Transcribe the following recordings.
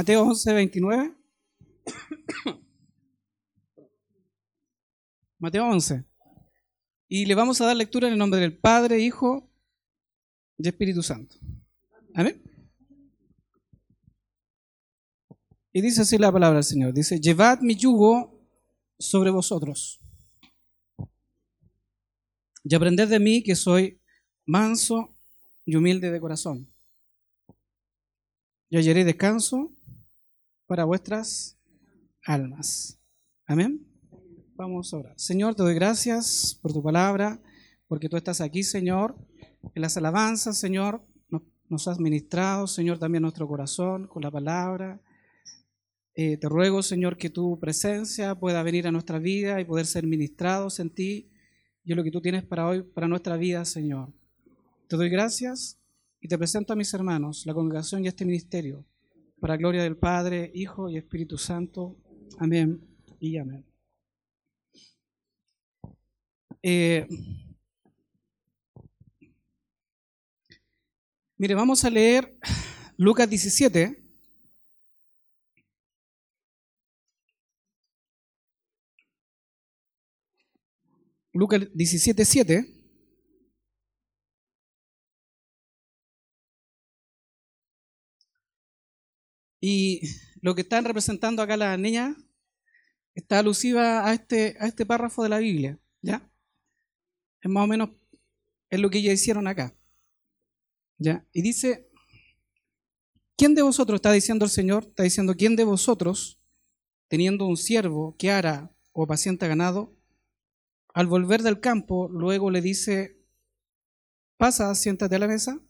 Mateo 11, 29. Mateo 11. Y le vamos a dar lectura en el nombre del Padre, Hijo y Espíritu Santo. Amén. Y dice así la palabra del Señor. Dice, llevad mi yugo sobre vosotros. Y aprended de mí que soy manso y humilde de corazón. Y hallaréis descanso para vuestras almas. Amén. Vamos a orar. Señor, te doy gracias por tu palabra, porque tú estás aquí, Señor. En las alabanzas, Señor, nos has ministrado, Señor, también nuestro corazón con la palabra. Eh, te ruego, Señor, que tu presencia pueda venir a nuestra vida y poder ser ministrados en ti y en lo que tú tienes para hoy, para nuestra vida, Señor. Te doy gracias y te presento a mis hermanos, la congregación y este ministerio para gloria del Padre, Hijo y Espíritu Santo. Amén y amén. Eh, mire, vamos a leer Lucas 17. Lucas 17, 7. Y lo que están representando acá las niñas está alusiva a este, a este párrafo de la Biblia, ¿ya? Es más o menos es lo que ellas hicieron acá. ¿Ya? Y dice, ¿quién de vosotros, está diciendo el Señor, está diciendo, ¿quién de vosotros, teniendo un siervo que hará o paciente ganado, al volver del campo, luego le dice, pasa, siéntate a la mesa?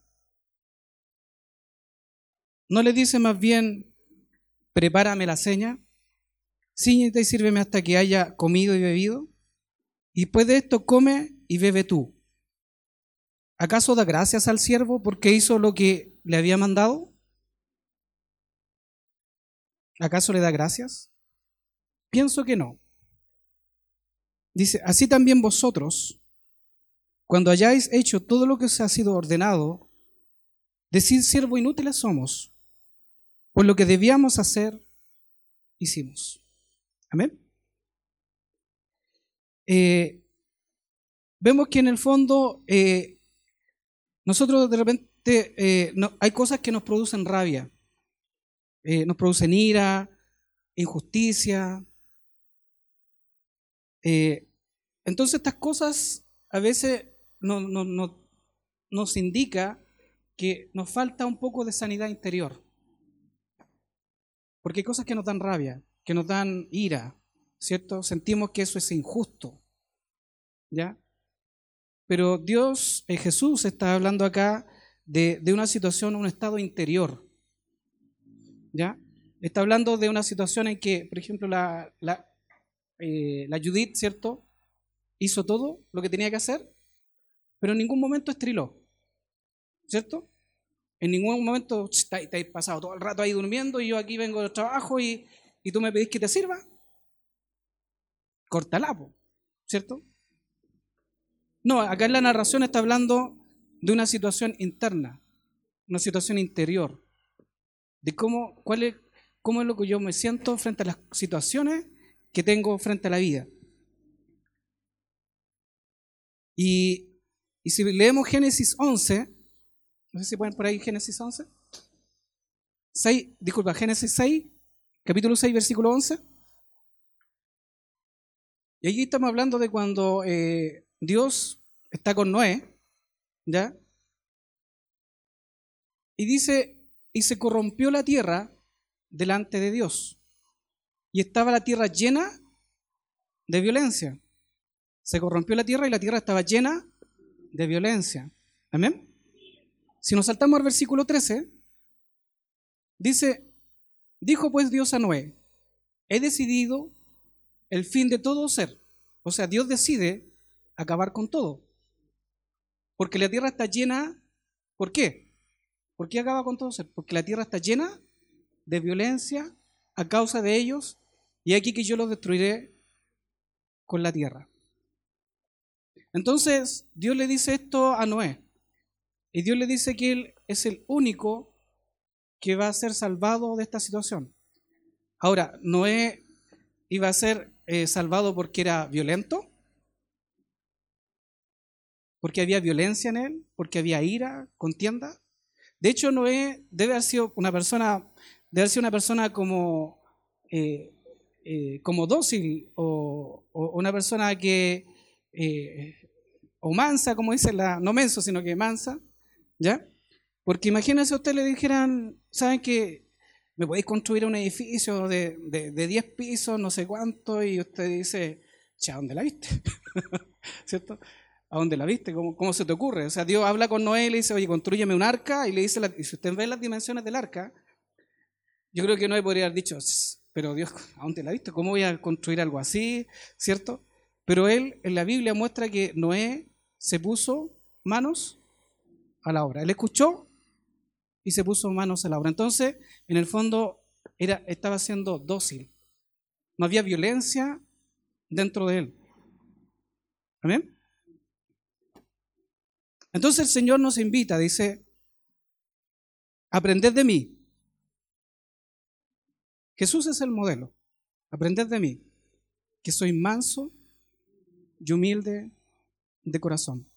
¿No le dice más bien, prepárame la seña, ciñete y sírveme hasta que haya comido y bebido? Y después de esto come y bebe tú. ¿Acaso da gracias al siervo porque hizo lo que le había mandado? ¿Acaso le da gracias? Pienso que no. Dice, así también vosotros, cuando hayáis hecho todo lo que os ha sido ordenado, decid siervo inútiles somos, pues lo que debíamos hacer, hicimos. Amén. Eh, vemos que en el fondo eh, nosotros de repente eh, hay cosas que nos producen rabia, nos producen ira, injusticia. entonces estas cosas a veces nos indica que nos falta un poco de sanidad interior. Porque hay cosas que nos dan rabia, que nos dan ira, ¿cierto? Sentimos que eso es injusto, ¿ya? Pero Dios, eh, Jesús está hablando acá de, una situación, un estado interior, ¿ya? Está hablando de una situación en que, por ejemplo, la, la, eh, la Judith, ¿cierto? Hizo todo lo que tenía que hacer, pero en ningún momento estriló, ¿cierto? En ningún momento te, has pasado todo el rato ahí durmiendo y yo aquí vengo del trabajo y, tú me pedís que te sirva. Cortalapo, ¿cierto? No, acá en la narración está hablando de una situación interna, una situación interior, de cómo, cuál es, cómo es lo que yo me siento frente a las situaciones que tengo frente a la vida. Y, y si leemos Génesis 11, no sé si pueden por ahí Génesis 11. 6, disculpa, Génesis 6, capítulo 6, versículo 11. Y allí estamos hablando de cuando eh, Dios está con Noé, ¿ya? Y dice, y se corrompió la tierra delante de Dios. Y estaba la tierra llena de violencia. Se corrompió la tierra y la tierra estaba llena de violencia. Amén. Si nos saltamos al versículo 13, dice, dijo pues Dios a Noé, he decidido el fin de todo ser. O sea, Dios decide acabar con todo. Porque la tierra está llena, ¿por qué? ¿Por qué acaba con todo ser? Porque la tierra está llena de violencia a causa de ellos y aquí que yo los destruiré con la tierra. Entonces Dios le dice esto a Noé. Y Dios le dice que Él es el único que va a ser salvado de esta situación. Ahora, Noé iba a ser eh, salvado porque era violento, porque había violencia en él, porque había ira, contienda. De hecho, Noé debe haber sido una persona, debe haber sido una persona como, eh, eh, como dócil o, una persona que, o mansa, como dice la, no menso, sino que mansa, ¿ya? Porque imagínense usted le dijeran, ¿saben que me podéis construir un edificio de, de, 10 pisos, no sé cuánto? Y usted dice, ¿a dónde la viste? ¿Cierto? ¿A dónde la viste? ¿Cómo, ¿Cómo, se te ocurre? O sea, Dios habla con Noé y le dice, oye, construyeme un arca, y le dice, y si usted ve las dimensiones del arca, yo creo que Noé podría haber dicho, pero Dios, ¿a dónde la viste? ¿Cómo voy a construir algo así? ¿Cierto? Pero él en la Biblia muestra que Noé se puso manos a la obra. Él escuchó y se puso manos a la obra. Entonces, en el fondo, era, estaba siendo dócil. No había violencia dentro de él. ¿Amén? Entonces el Señor nos invita, dice, aprended de mí. Jesús es el modelo. Aprended de mí, que soy manso y humilde de corazón.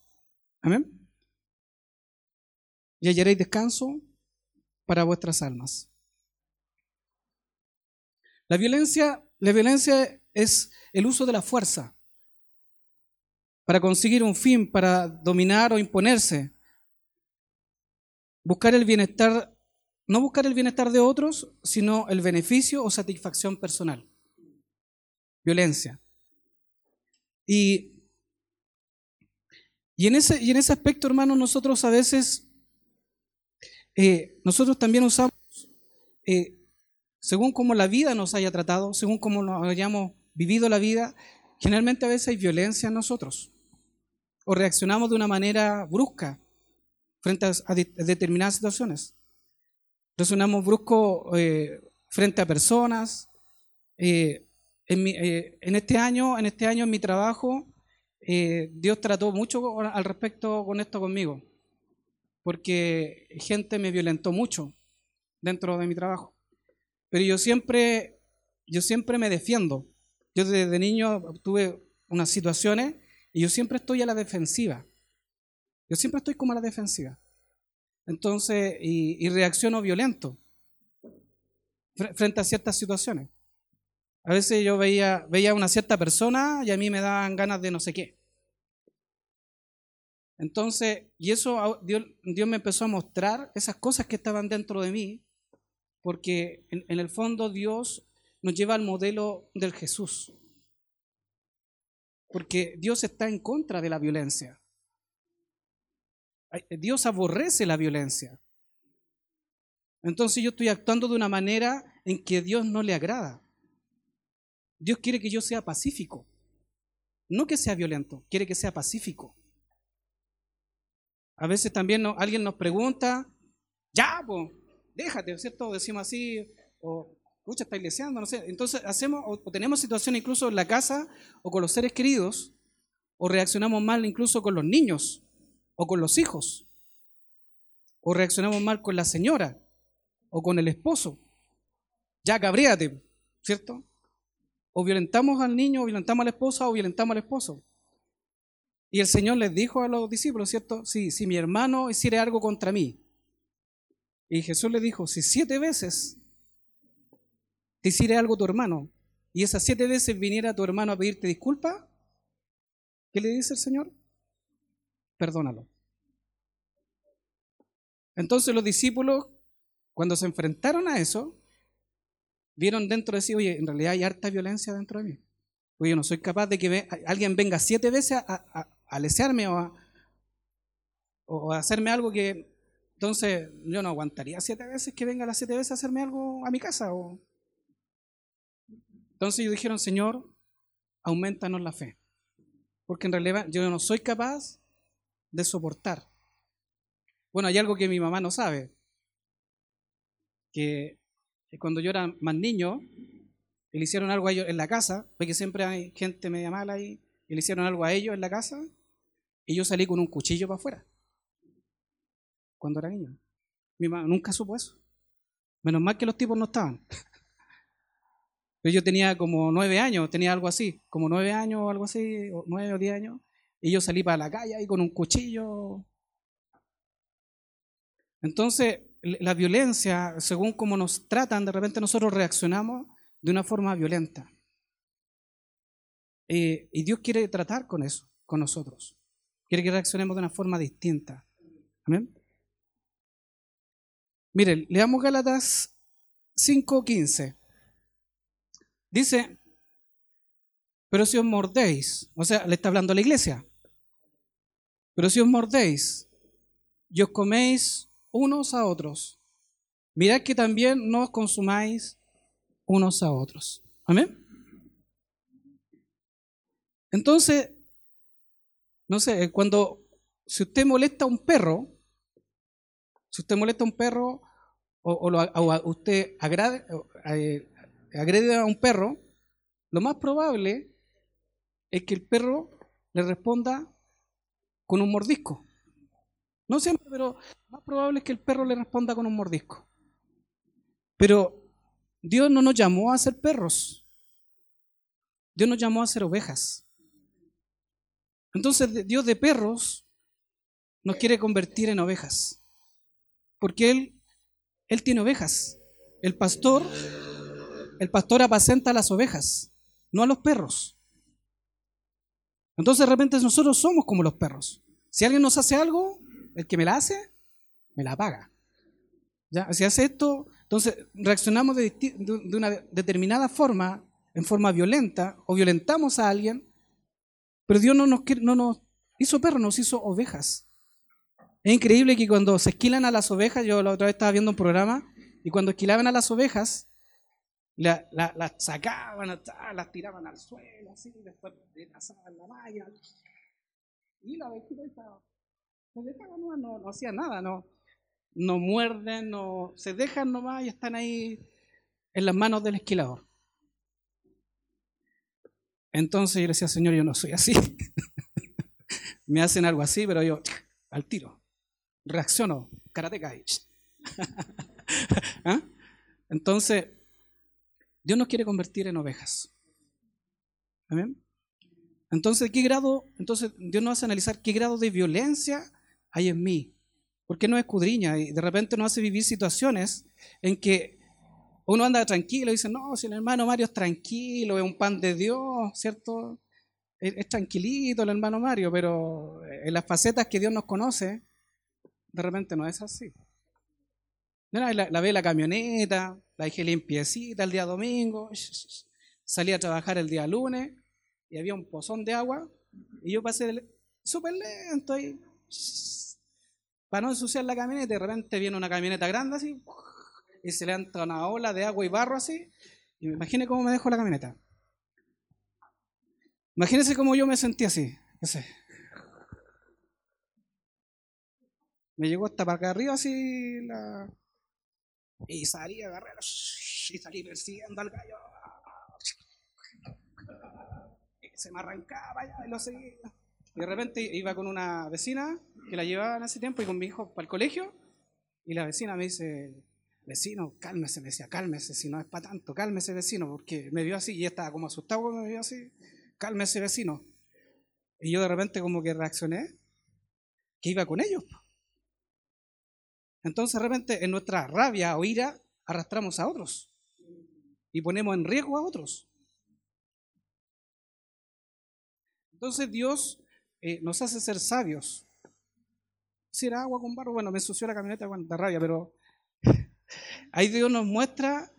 Amén. Y hallaréis descanso para vuestras almas. La violencia, la violencia es el uso de la fuerza para conseguir un fin, para dominar o imponerse. Buscar el bienestar, no buscar el bienestar de otros, sino el beneficio o satisfacción personal. Violencia. Y, y, en, ese, y en ese aspecto, hermanos, nosotros a veces eh, nosotros también usamos, eh, según como la vida nos haya tratado, según como nos hayamos vivido la vida, generalmente a veces hay violencia en nosotros. O reaccionamos de una manera brusca frente a, determinadas situaciones. Reaccionamos brusco eh, frente a personas. En, en, este año, en este año en mi trabajo, Dios trató mucho al respecto con esto conmigo porque gente me violentó mucho dentro de mi trabajo. Pero yo siempre, yo siempre me defiendo. Yo desde niño tuve unas situaciones y yo siempre estoy a la defensiva. Yo siempre estoy como a la defensiva. Entonces, y, reacciono violento frente a ciertas situaciones. A veces yo veía, veía a una cierta persona y a mí me daban ganas de no sé qué. Entonces, y eso Dios, me empezó a mostrar esas cosas que estaban dentro de mí, porque en, en el fondo Dios nos lleva al modelo del Jesús. Porque Dios está en contra de la violencia. Dios aborrece la violencia. Entonces yo estoy actuando de una manera en que Dios no le agrada. Dios quiere que yo sea pacífico. No que sea violento, quiere que sea pacífico. A veces también alguien nos pregunta, ya, pues, déjate, ¿cierto? Decimos así, o, escucha, está iglesiando, no sé. Entonces hacemos, o, tenemos situaciones incluso en la casa o con los seres queridos, o reaccionamos mal incluso con los niños o con los hijos, o reaccionamos mal con la señora o con el esposo. Ya, cabríate, ¿cierto? O violentamos al niño, o violentamos a la esposa, o violentamos al esposo. Y el Señor les dijo a los discípulos, ¿cierto? Si, mi hermano hiciera algo contra mí. Y Jesús le dijo, si siete veces te hiciera algo tu hermano, y esas siete veces viniera tu hermano a pedirte disculpa, ¿qué le dice el Señor? Perdónalo. Entonces los discípulos, cuando se enfrentaron a eso, vieron dentro de sí, oye, en realidad hay harta violencia dentro de mí. Oye, yo no soy capaz de que alguien venga siete veces a, alesearme o a, o hacerme algo que entonces yo no aguantaría siete veces que venga las siete veces a hacerme algo a mi casa. O... Entonces ellos dijeron, Señor, aumentanos la fe. Porque en realidad yo no soy capaz de soportar. Bueno, hay algo que mi mamá no sabe. Que cuando yo era más niño, le hicieron algo a ellos en la casa, porque siempre hay gente media mala ahí, y le hicieron algo a ellos en la casa, y yo salí con un cuchillo para afuera. Cuando era niño. Mi mamá nunca supo eso. Menos mal que los tipos no estaban. Pero yo tenía como nueve años, tenía algo así, como nueve años o algo así, nueve o diez años. Y yo salí para la calle ahí con un cuchillo. Entonces, la violencia, según cómo nos tratan, de repente nosotros reaccionamos de una forma violenta. Eh, y Dios quiere tratar con eso, con nosotros. Quiere que reaccionemos de una forma distinta. Amén. Miren, leamos Gálatas 5:15. Dice, pero si os mordéis, o sea, le está hablando a la iglesia, pero si os mordéis y os coméis unos a otros, mirad que también no os consumáis unos a otros. Amén. Entonces, no sé, cuando, si usted molesta a un perro, si usted molesta a un perro o, usted agrade, eh, agrede a un perro, lo más probable es que el perro le responda con un mordisco. No siempre, pero más probable es que el perro le responda con un mordisco. Pero Dios no nos llamó a ser perros. Dios nos llamó a ser ovejas. Entonces Dios de perros nos quiere convertir en ovejas. Porque Él, Él tiene ovejas. El pastor el pastor apacenta a las ovejas, no a los perros. Entonces de repente nosotros somos como los perros. Si alguien nos hace algo, el que me la hace, me la paga. ¿Ya? Si hace esto, entonces reaccionamos de, una determinada forma, en forma violenta, o violentamos a alguien, pero Dios no nos, no nos hizo perros, nos hizo ovejas. Es increíble que cuando se esquilan a las ovejas, yo la otra vez estaba viendo un programa, y cuando esquilaban a las ovejas, las la, sacaban, las tiraban al suelo, así, después pasaban la malla. Y la abejita estaba, se no, no, no nada, no, no muerden, no, se dejan nomás y están ahí en las manos del esquilador. Entonces yo le decía, Señor, yo no soy así. Me hacen algo así, pero yo al tiro, reacciono, karateca. ¿Ah? Entonces, Dios nos quiere convertir en ovejas. Amén. Entonces, ¿qué grado? Entonces, Dios nos hace analizar qué grado de violencia hay en mí. Porque no escudriña y de repente nos hace vivir situaciones en que uno anda tranquilo y dice, no, si el hermano Mario es tranquilo, es un pan de Dios, ¿cierto? Es, tranquilito el hermano Mario, pero en las facetas que Dios nos conoce, de repente no es así. La, la, ve la camioneta, la dejé limpiecita el día domingo, salí a trabajar el día lunes y había un pozón de agua y yo pasé súper lento ahí para no ensuciar la camioneta y de repente viene una camioneta grande así y se le entra una ola de agua y barro así y me imaginé cómo me dejó la camioneta. Imagínense cómo yo me sentí así. Me llegó hasta para acá arriba así la, y salí a agarrar y salí persiguiendo al gallo. Y se me arrancaba ya y lo seguía. Y de repente iba con una vecina que la llevaba en ese tiempo y con mi hijo para el colegio. Y la vecina me dice, vecino, cálmese, me decía, cálmese, si no es para tanto, cálmese vecino, porque me vio así y estaba como asustado cuando me vio así, cálmese vecino. Y yo de repente como que reaccioné, que iba con ellos. Entonces de repente en nuestra rabia o ira arrastramos a otros y ponemos en riesgo a otros. Entonces Dios eh, nos hace ser sabios. Si era agua con barro, bueno, me ensució la camioneta con la rabia, pero ahí Dios nos muestra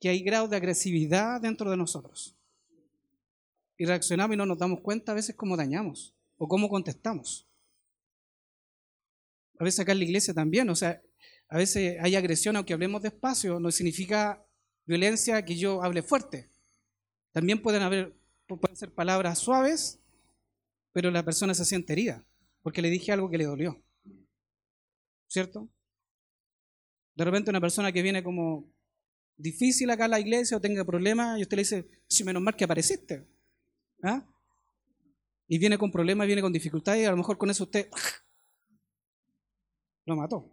que hay grados de agresividad dentro de nosotros. Y reaccionamos y no nos damos cuenta a veces cómo dañamos o cómo contestamos. A veces acá en la iglesia también, o sea, a veces hay agresión, aunque hablemos despacio, no significa violencia que yo hable fuerte. También pueden haber, pueden ser palabras suaves, pero la persona se siente herida, porque le dije algo que le dolió. ¿Cierto? De repente una persona que viene como difícil acá a la iglesia o tenga problemas, y usted le dice, si menos mal que apareciste. ¿Ah? Y viene con problemas, viene con dificultades, y a lo mejor con eso usted lo mató.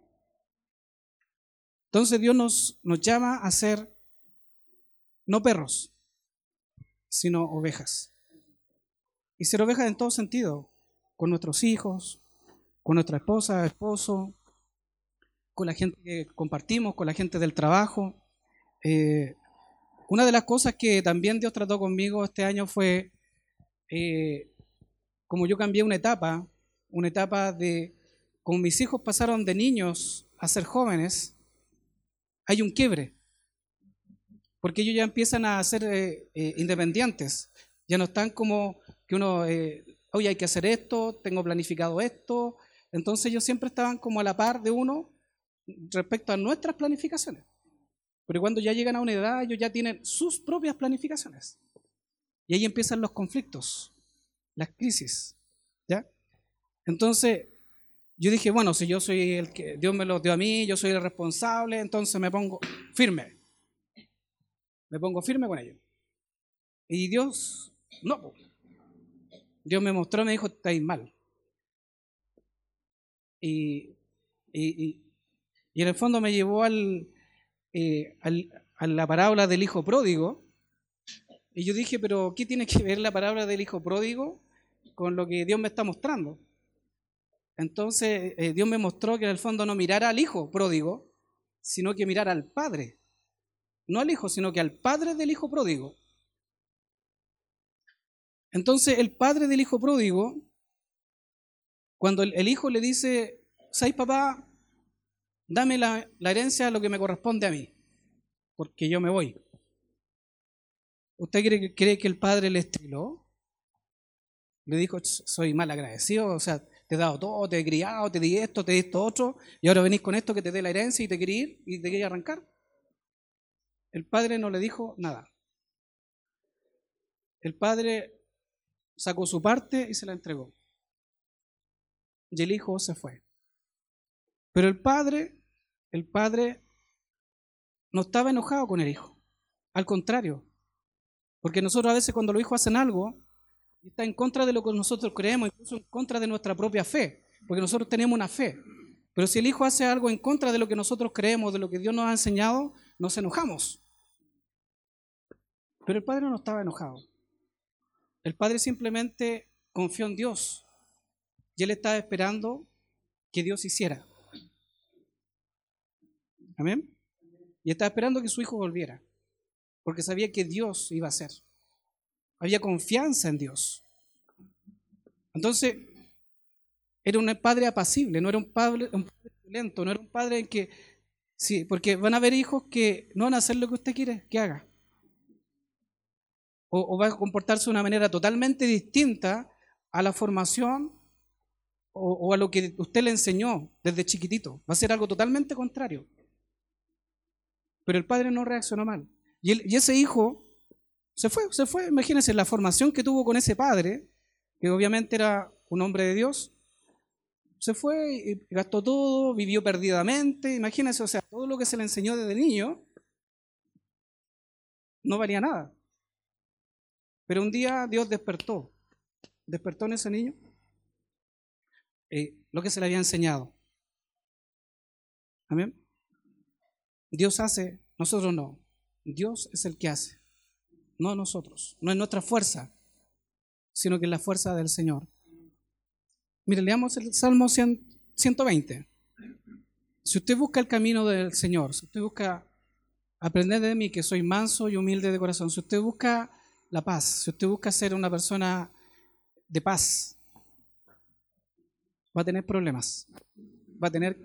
Entonces Dios nos, nos llama a ser no perros, sino ovejas. Y ser ovejas en todo sentido, con nuestros hijos, con nuestra esposa, esposo, con la gente que compartimos, con la gente del trabajo. Eh, una de las cosas que también Dios trató conmigo este año fue, eh, como yo cambié una etapa, una etapa de, como mis hijos pasaron de niños a ser jóvenes, hay un quiebre porque ellos ya empiezan a ser eh, independientes, ya no están como que uno, oye, hay que hacer esto, tengo planificado esto, entonces ellos siempre estaban como a la par de uno respecto a nuestras planificaciones. Pero cuando ya llegan a una edad, ellos ya tienen sus propias planificaciones. Y ahí empiezan los conflictos, las crisis. ¿Ya? Entonces, yo dije, bueno, si yo soy el que Dios me lo dio a mí, yo soy el responsable, entonces me pongo firme. Me pongo firme con ellos. Y Dios, no. Dios me mostró, me dijo, estáis mal. Y, y, en el fondo me llevó eh, al, a la parábola del hijo pródigo. Y yo dije, pero ¿qué tiene que ver la parábola del hijo pródigo con lo que Dios me está mostrando? Entonces eh, Dios me mostró que en el fondo no mirara al hijo pródigo, sino que mirara al padre no al hijo, sino que al padre del hijo pródigo. Entonces el padre del hijo pródigo, cuando el, hijo le dice, ¿sabes papá? Dame la, herencia a lo que me corresponde a mí, porque yo me voy. ¿Usted cree, que el padre le estiló? Le dijo, soy mal agradecido, o sea, te he dado todo, te he criado, te di esto, te di esto otro, y ahora venís con esto que te dé la herencia y te quería ir y te quería arrancar. El padre no le dijo nada. El padre sacó su parte y se la entregó. Y el hijo se fue. Pero el padre, el padre no estaba enojado con el hijo. Al contrario. Porque nosotros a veces cuando los hijos hacen algo, está en contra de lo que nosotros creemos, incluso en contra de nuestra propia fe. Porque nosotros tenemos una fe. Pero si el hijo hace algo en contra de lo que nosotros creemos, de lo que Dios nos ha enseñado, nos enojamos. Pero el padre no estaba enojado. El padre simplemente confió en Dios y él estaba esperando que Dios hiciera. Amén. Y estaba esperando que su hijo volviera, porque sabía que Dios iba a hacer. Había confianza en Dios. Entonces, era un padre apacible, no era un padre, un lento, no era un padre en que, sí, porque van a haber hijos que no van a hacer lo que usted quiere que haga o, va a comportarse de una manera totalmente distinta a la formación o, a lo que usted le enseñó desde chiquitito. Va a ser algo totalmente contrario. Pero el padre no reaccionó mal. Y, y ese hijo se fue, se fue. Imagínense la formación que tuvo con ese padre, que obviamente era un hombre de Dios. Se fue y gastó todo, vivió perdidamente. Imagínense, o sea, todo lo que se le enseñó desde niño no valía nada. Pero un día Dios despertó, despertó en ese niño eh, lo que se le había enseñado. Amén. Dios hace, nosotros no. Dios es el que hace, no nosotros. No es nuestra fuerza, sino que es la fuerza del Señor. Mire, leamos el Salmo 120. Si usted busca el camino del Señor, si usted busca aprender de mí que soy manso y humilde de corazón, si usted busca la paz, si usted busca ser una persona de paz, va a tener problemas, va a tener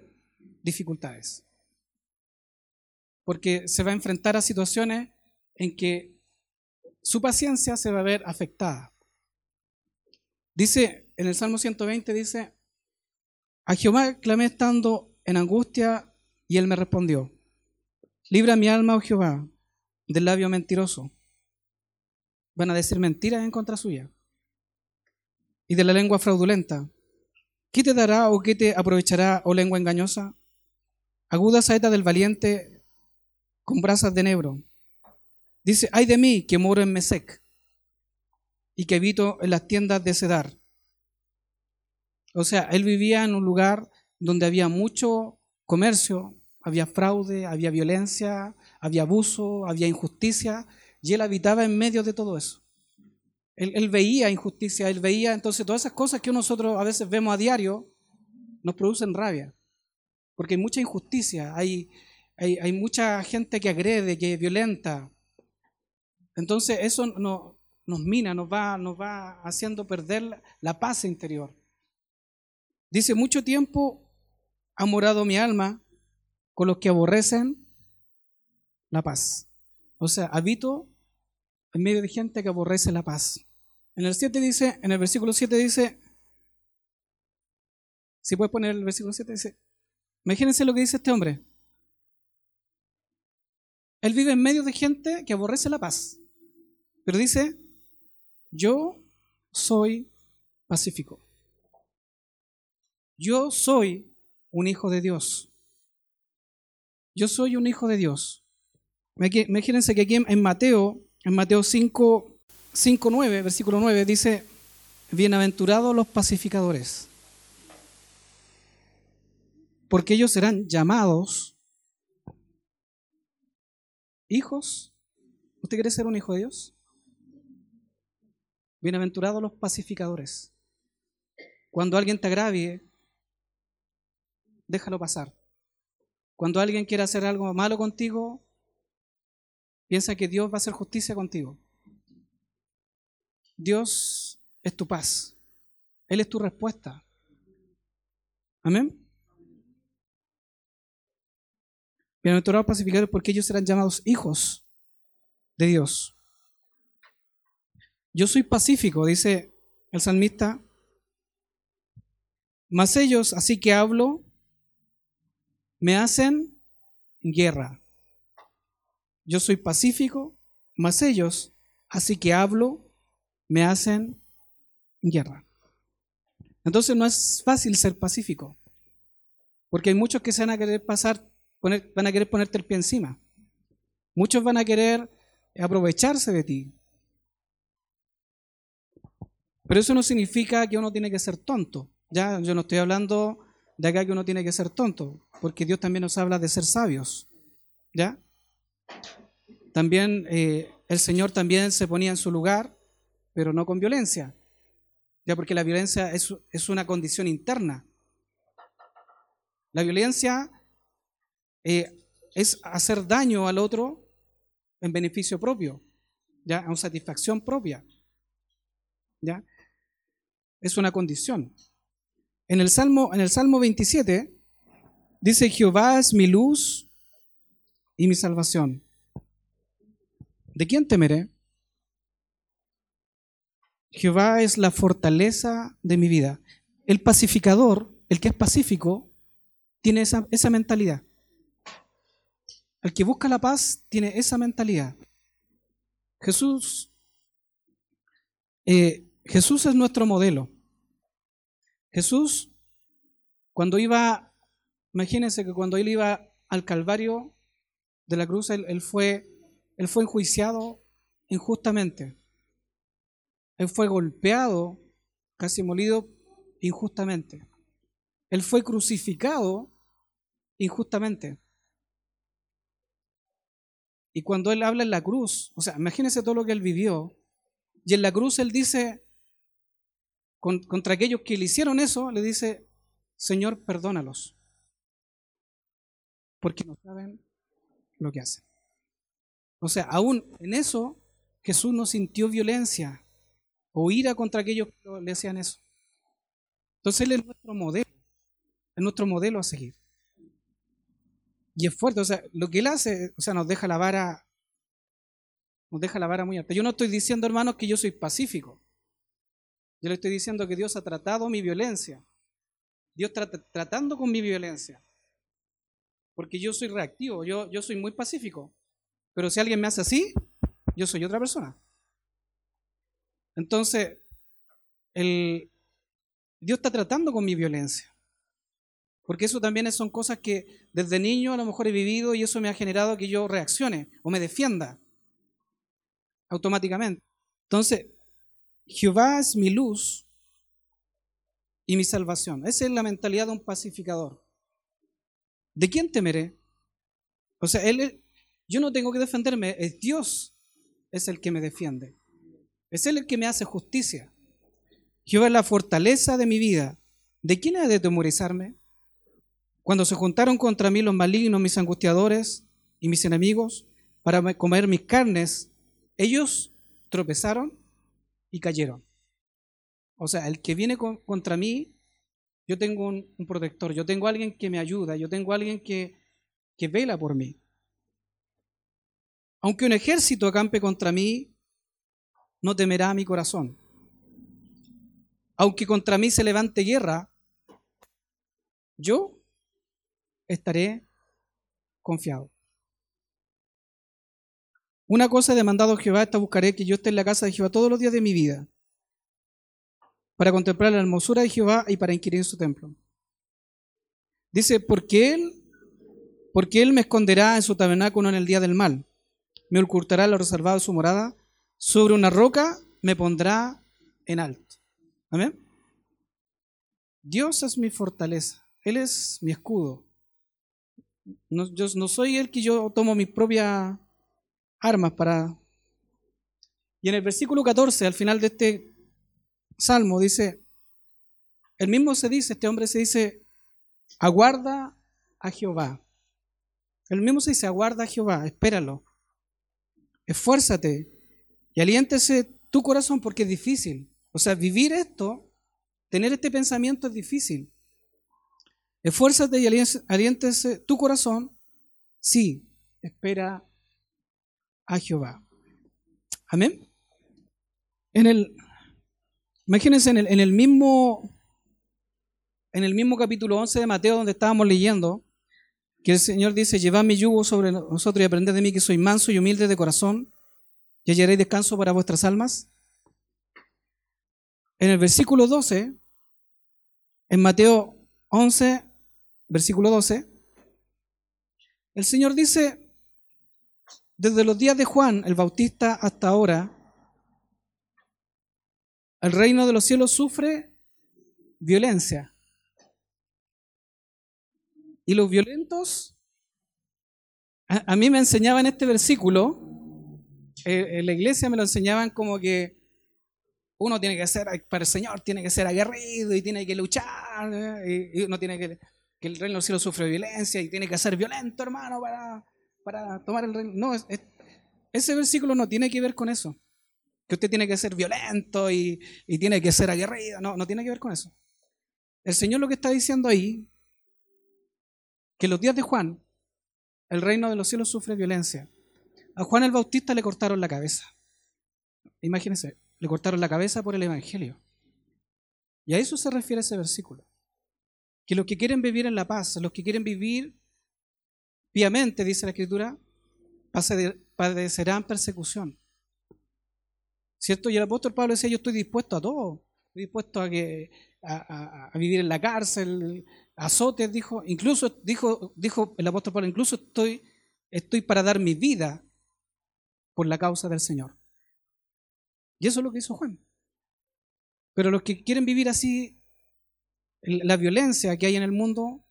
dificultades. Porque se va a enfrentar a situaciones en que su paciencia se va a ver afectada. Dice, en el Salmo 120 dice, a Jehová clamé estando en angustia y él me respondió, libra mi alma, oh Jehová, del labio mentiroso van a decir mentiras en contra suya. Y de la lengua fraudulenta. ¿Qué te dará o qué te aprovechará, oh lengua engañosa? Aguda saeta del valiente con brasas de negro. Dice, ay de mí que moro en Mesec y que habito en las tiendas de Cedar. O sea, él vivía en un lugar donde había mucho comercio, había fraude, había violencia, había abuso, había injusticia, y él habitaba en medio de todo eso. Él, veía injusticia, él veía entonces todas esas cosas que nosotros a veces vemos a diario, nos producen rabia, porque hay mucha injusticia, hay, hay, mucha gente que agrede, que violenta. Entonces eso no, nos mina, nos va, nos va haciendo perder la paz interior. Dice, mucho tiempo ha morado mi alma con los que aborrecen la paz. O sea, habito en medio de gente que aborrece la paz. En el 7 dice, en el versículo 7 dice, si puedes poner el versículo 7, dice, imagínense lo que dice este hombre. Él vive en medio de gente que aborrece la paz. Pero dice, yo soy pacífico. Yo soy un hijo de Dios. Yo soy un hijo de Dios. Imagínense que aquí en Mateo, en Mateo 5, 5 9, versículo 9, dice, bienaventurados los pacificadores, porque ellos serán llamados hijos. ¿Usted quiere ser un hijo de Dios? Bienaventurados los pacificadores. Cuando alguien te agravie, déjalo pasar. Cuando alguien quiera hacer algo malo contigo, piensa que Dios va a hacer justicia contigo. Dios es tu paz. Él es tu respuesta. Amén. Bienaventurados pacificadores porque ellos serán llamados hijos de Dios. Yo soy pacífico, dice el salmista, mas ellos, así que hablo, me hacen guerra. Yo soy pacífico, mas ellos, así que hablo, me hacen guerra. Entonces no es fácil ser pacífico, porque hay muchos que se van a querer pasar, van a querer ponerte el pie encima. Muchos van a querer aprovecharse de ti. Pero eso no significa que uno tiene que ser tonto. Ya, yo no estoy hablando de acá que uno tiene que ser tonto porque Dios también nos habla de ser sabios. ¿Ya? También eh, el Señor también se ponía en su lugar, pero no con violencia. ¿Ya? Porque la violencia es, es una condición interna. La violencia eh, es hacer daño al otro en beneficio propio, ¿ya? En satisfacción propia. ¿Ya? Es una condición. En el Salmo, en el Salmo 27, Dice, Jehová es mi luz y mi salvación. ¿De quién temeré? Jehová es la fortaleza de mi vida. El pacificador, el que es pacífico, tiene esa, esa mentalidad. El que busca la paz tiene esa mentalidad. Jesús, eh, Jesús es nuestro modelo. Jesús, cuando iba Imagínense que cuando él iba al Calvario de la cruz, él, fue, él fue enjuiciado injustamente. Él fue golpeado, casi molido injustamente. Él fue crucificado injustamente. Y cuando él habla en la cruz, o sea, imagínense todo lo que él vivió, y en la cruz él dice, contra aquellos que le hicieron eso, le dice, Señor, perdónalos porque no saben lo que hacen. O sea, aún en eso Jesús no sintió violencia o ira contra aquellos que le hacían eso. Entonces Él es nuestro modelo, es nuestro modelo a seguir. Y es fuerte, o sea, lo que Él hace, o sea, nos deja la vara, nos deja la vara muy alta. Yo no estoy diciendo, hermanos, que yo soy pacífico. Yo le estoy diciendo que Dios ha tratado mi violencia. Dios tratando con mi violencia porque yo soy reactivo, yo, yo soy muy pacífico. Pero si alguien me hace así, yo soy otra persona. Entonces, el, Dios está tratando con mi violencia. Porque eso también son cosas que desde niño a lo mejor he vivido y eso me ha generado que yo reaccione o me defienda automáticamente. Entonces, Jehová es mi luz y mi salvación. Esa es la mentalidad de un pacificador. ¿De quién temeré? O sea, él, yo no tengo que defenderme, es Dios es el que me defiende. Es Él el que me hace justicia. Jehová es la fortaleza de mi vida. ¿De quién he de temorizarme? Cuando se juntaron contra mí los malignos, mis angustiadores y mis enemigos, para comer mis carnes, ellos tropezaron y cayeron. O sea, el que viene contra mí, yo tengo un, protector, yo tengo alguien que me ayuda, yo tengo alguien que, que vela por mí. Aunque un ejército acampe contra mí, no temerá mi corazón. Aunque contra mí se levante guerra, yo estaré confiado. Una cosa he demandado Jehová, esta buscaré que yo esté en la casa de Jehová todos los días de mi vida, para contemplar la hermosura de Jehová y para inquirir en su templo. Dice, porque él, porque él me esconderá en su tabernáculo en el día del mal, me ocultará lo reservado de su morada, sobre una roca me pondrá en alto. Amén. Dios es mi fortaleza, Él es mi escudo. No, yo no soy el que yo tomo mis propias armas para... Y en el versículo 14, al final de este salmo, dice, el mismo se dice, este hombre se dice, aguarda a Jehová. El mismo se dice, aguarda a Jehová, espéralo, esfuérzate y aliéntese tu corazón porque es difícil. O sea, vivir esto, tener este pensamiento es difícil. Esfuérzate y aliéntese tu corazón. Sí, espera a Jehová. Amén. En el, imagínense en el, en el mismo en el mismo capítulo 11 de Mateo donde estábamos leyendo, que el Señor dice, llevad mi yugo sobre nosotros y aprended de mí que soy manso y humilde de corazón y hallaréis descanso para vuestras almas. En el versículo 12, en Mateo 11, versículo 12, el Señor dice, desde los días de Juan el Bautista hasta ahora, el reino de los cielos sufre violencia. Y los violentos, a, mí me enseñaban este versículo, eh, en la iglesia me lo enseñaban como que uno tiene que ser, para el Señor tiene que ser aguerrido y tiene que luchar, eh, y, uno tiene que, que el reino de los cielos sufre violencia y tiene que ser violento, hermano, para, para tomar el reino. No, ese versículo no tiene que ver con eso. Que usted tiene que ser violento y, tiene que ser aguerrido. No, no tiene que ver con eso. El Señor lo que está diciendo ahí, que en los días de Juan, el reino de los cielos sufre violencia. A Juan el Bautista le cortaron la cabeza. Imagínense, le cortaron la cabeza por el Evangelio. Y a eso se refiere ese versículo. Que los que quieren vivir en la paz, los que quieren vivir piamente, dice la Escritura, padecerán persecución. ¿Cierto? Y el apóstol Pablo decía, yo estoy dispuesto a todo. Estoy dispuesto a, que, a, vivir en la cárcel, azotes, dijo. Incluso dijo, dijo el apóstol Pablo, incluso estoy, estoy para dar mi vida por la causa del Señor. Y eso es lo que hizo Juan. Pero los que quieren vivir así, la violencia que hay en el mundo,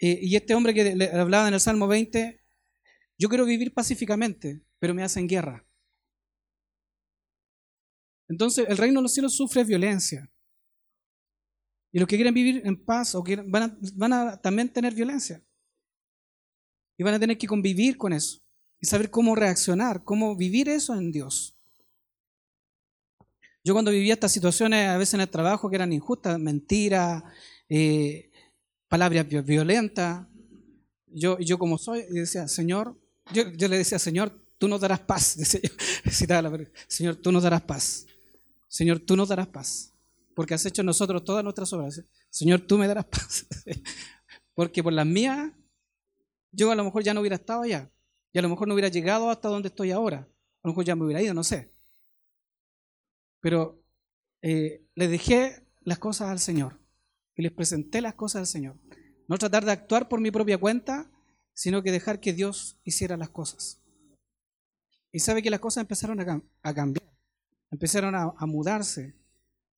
eh, y este hombre que hablaba en el Salmo 20, yo quiero vivir pacíficamente, pero me hacen guerra. Entonces, el reino de los cielos sufre violencia. Y los que quieren vivir en paz o a, van a también tener violencia. Y van a tener que convivir con eso. Y saber cómo reaccionar, cómo vivir eso en Dios. Yo cuando vivía estas situaciones, a veces en el trabajo, que eran injustas, mentiras, eh, palabras violentas, yo, yo como soy, decía, Señor, yo, le decía, Señor, tú nos darás paz. Señor, tú nos darás paz. Señor, tú nos darás paz. Porque has hecho nosotros todas nuestras obras. Señor, tú me darás paz. Porque por las mías, yo a lo mejor ya no hubiera estado allá. Y a lo mejor no hubiera llegado hasta donde estoy ahora. A lo mejor ya me hubiera ido, no sé. Pero eh, le dejé las cosas al Señor. Y les presenté las cosas al Señor. No tratar de actuar por mi propia cuenta, sino que dejar que Dios hiciera las cosas. Y sabe que las cosas empezaron a, cambiar, empezaron a, mudarse.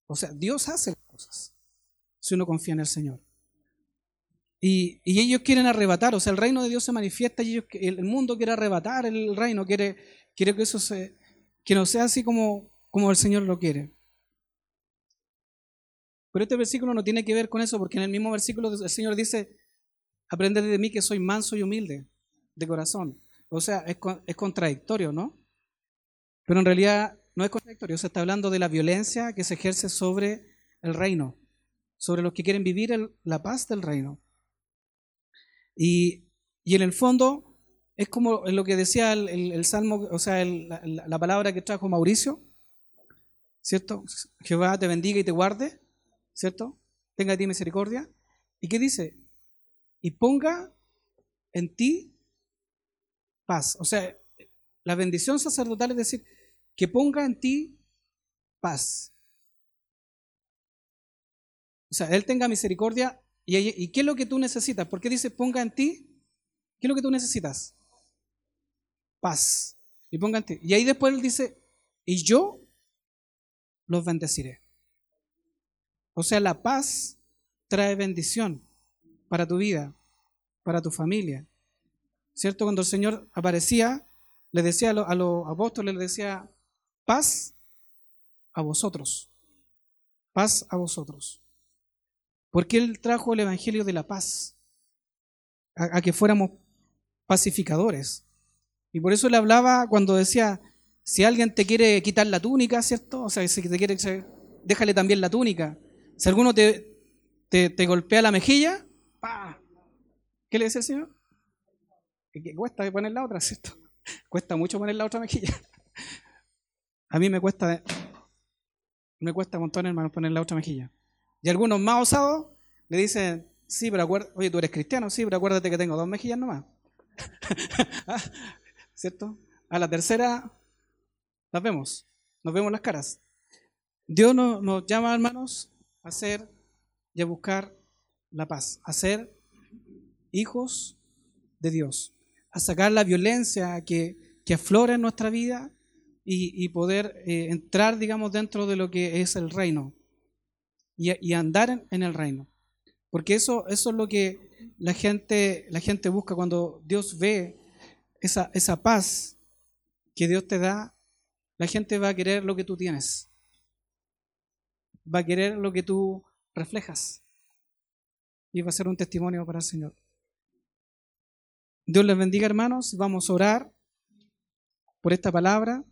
O sea, Dios hace las cosas si uno confía en el Señor. Y, ellos quieren arrebatar, o sea, el reino de Dios se manifiesta y el mundo quiere arrebatar el reino, quiere, quiere que eso se, que no sea así como, como el Señor lo quiere. Pero este versículo no tiene que ver con eso, porque en el mismo versículo el Señor dice, aprended de mí que soy manso y humilde de corazón. O sea, es, contradictorio, ¿no? Pero en realidad no es contradictorio, se está hablando de la violencia que se ejerce sobre el reino, sobre los que quieren vivir la paz del reino. Y, en el fondo es como lo que decía el, salmo, o sea, la, palabra que trajo Mauricio, ¿cierto? Jehová te bendiga y te guarde, ¿cierto? Tenga de ti misericordia. ¿Y qué dice? Y ponga en ti paz. O sea, la bendición sacerdotal es decir, que ponga en ti paz. O sea, Él tenga misericordia. ¿Y, qué es lo que tú necesitas? ¿Por qué dice ponga en ti? ¿Qué es lo que tú necesitas? Paz. Y ponga en ti. Y ahí después Él dice, y yo los bendeciré. O sea, la paz trae bendición para tu vida, para tu familia. ¿Cierto? Cuando el Señor aparecía, le decía a, los apóstoles, le decía, paz a vosotros. Paz a vosotros. Porque Él trajo el Evangelio de la paz, a, que fuéramos pacificadores. Y por eso le hablaba cuando decía, si alguien te quiere quitar la túnica, ¿cierto? O sea, si te quiere, déjale también la túnica. Si alguno te, te, golpea la mejilla, ¡pa! ¿qué le dice el Señor? Que cuesta poner la otra, ¿cierto? Cuesta mucho poner la otra mejilla. A mí me cuesta, me cuesta un montón, hermano, poner la otra mejilla. Y algunos más osados le dicen, sí, pero acuérdate, oye, tú eres cristiano, sí, pero acuérdate que tengo dos mejillas nomás. Ah, ¿Cierto? A la tercera, nos vemos, nos vemos las caras. Dios nos, llama, hermanos, a ser y a buscar la paz, a ser hijos de Dios, a sacar la violencia que, que aflora en nuestra vida y, poder eh, entrar, digamos, dentro de lo que es el reino y, andar en, el reino. Porque eso, eso es lo que la gente, la gente busca cuando Dios ve esa, esa paz que Dios te da, la gente va a querer lo que tú tienes. Va a querer lo que tú reflejas. Y va a ser un testimonio para el Señor. Dios les bendiga, hermanos. Vamos a orar por esta palabra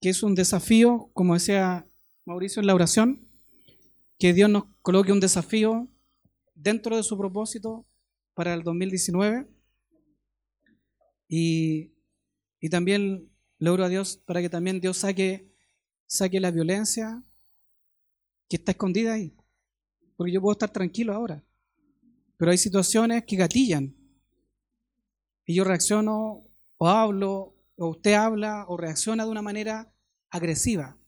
que es un desafío, como decía Mauricio en la oración, que Dios nos coloque un desafío dentro de su propósito para el 2019. Y, y también le a Dios para que también Dios saque, saque la violencia que está escondida ahí. Porque yo puedo estar tranquilo ahora. Pero hay situaciones que gatillan. Y yo reacciono o hablo, o usted habla o reacciona de una manera agresiva.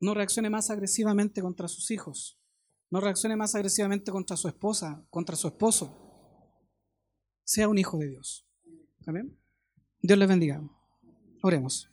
No reaccione más agresivamente contra sus hijos. No reaccione más agresivamente contra su esposa, contra su esposo. Sea un hijo de Dios. Amén. Dios les bendiga. Oremos.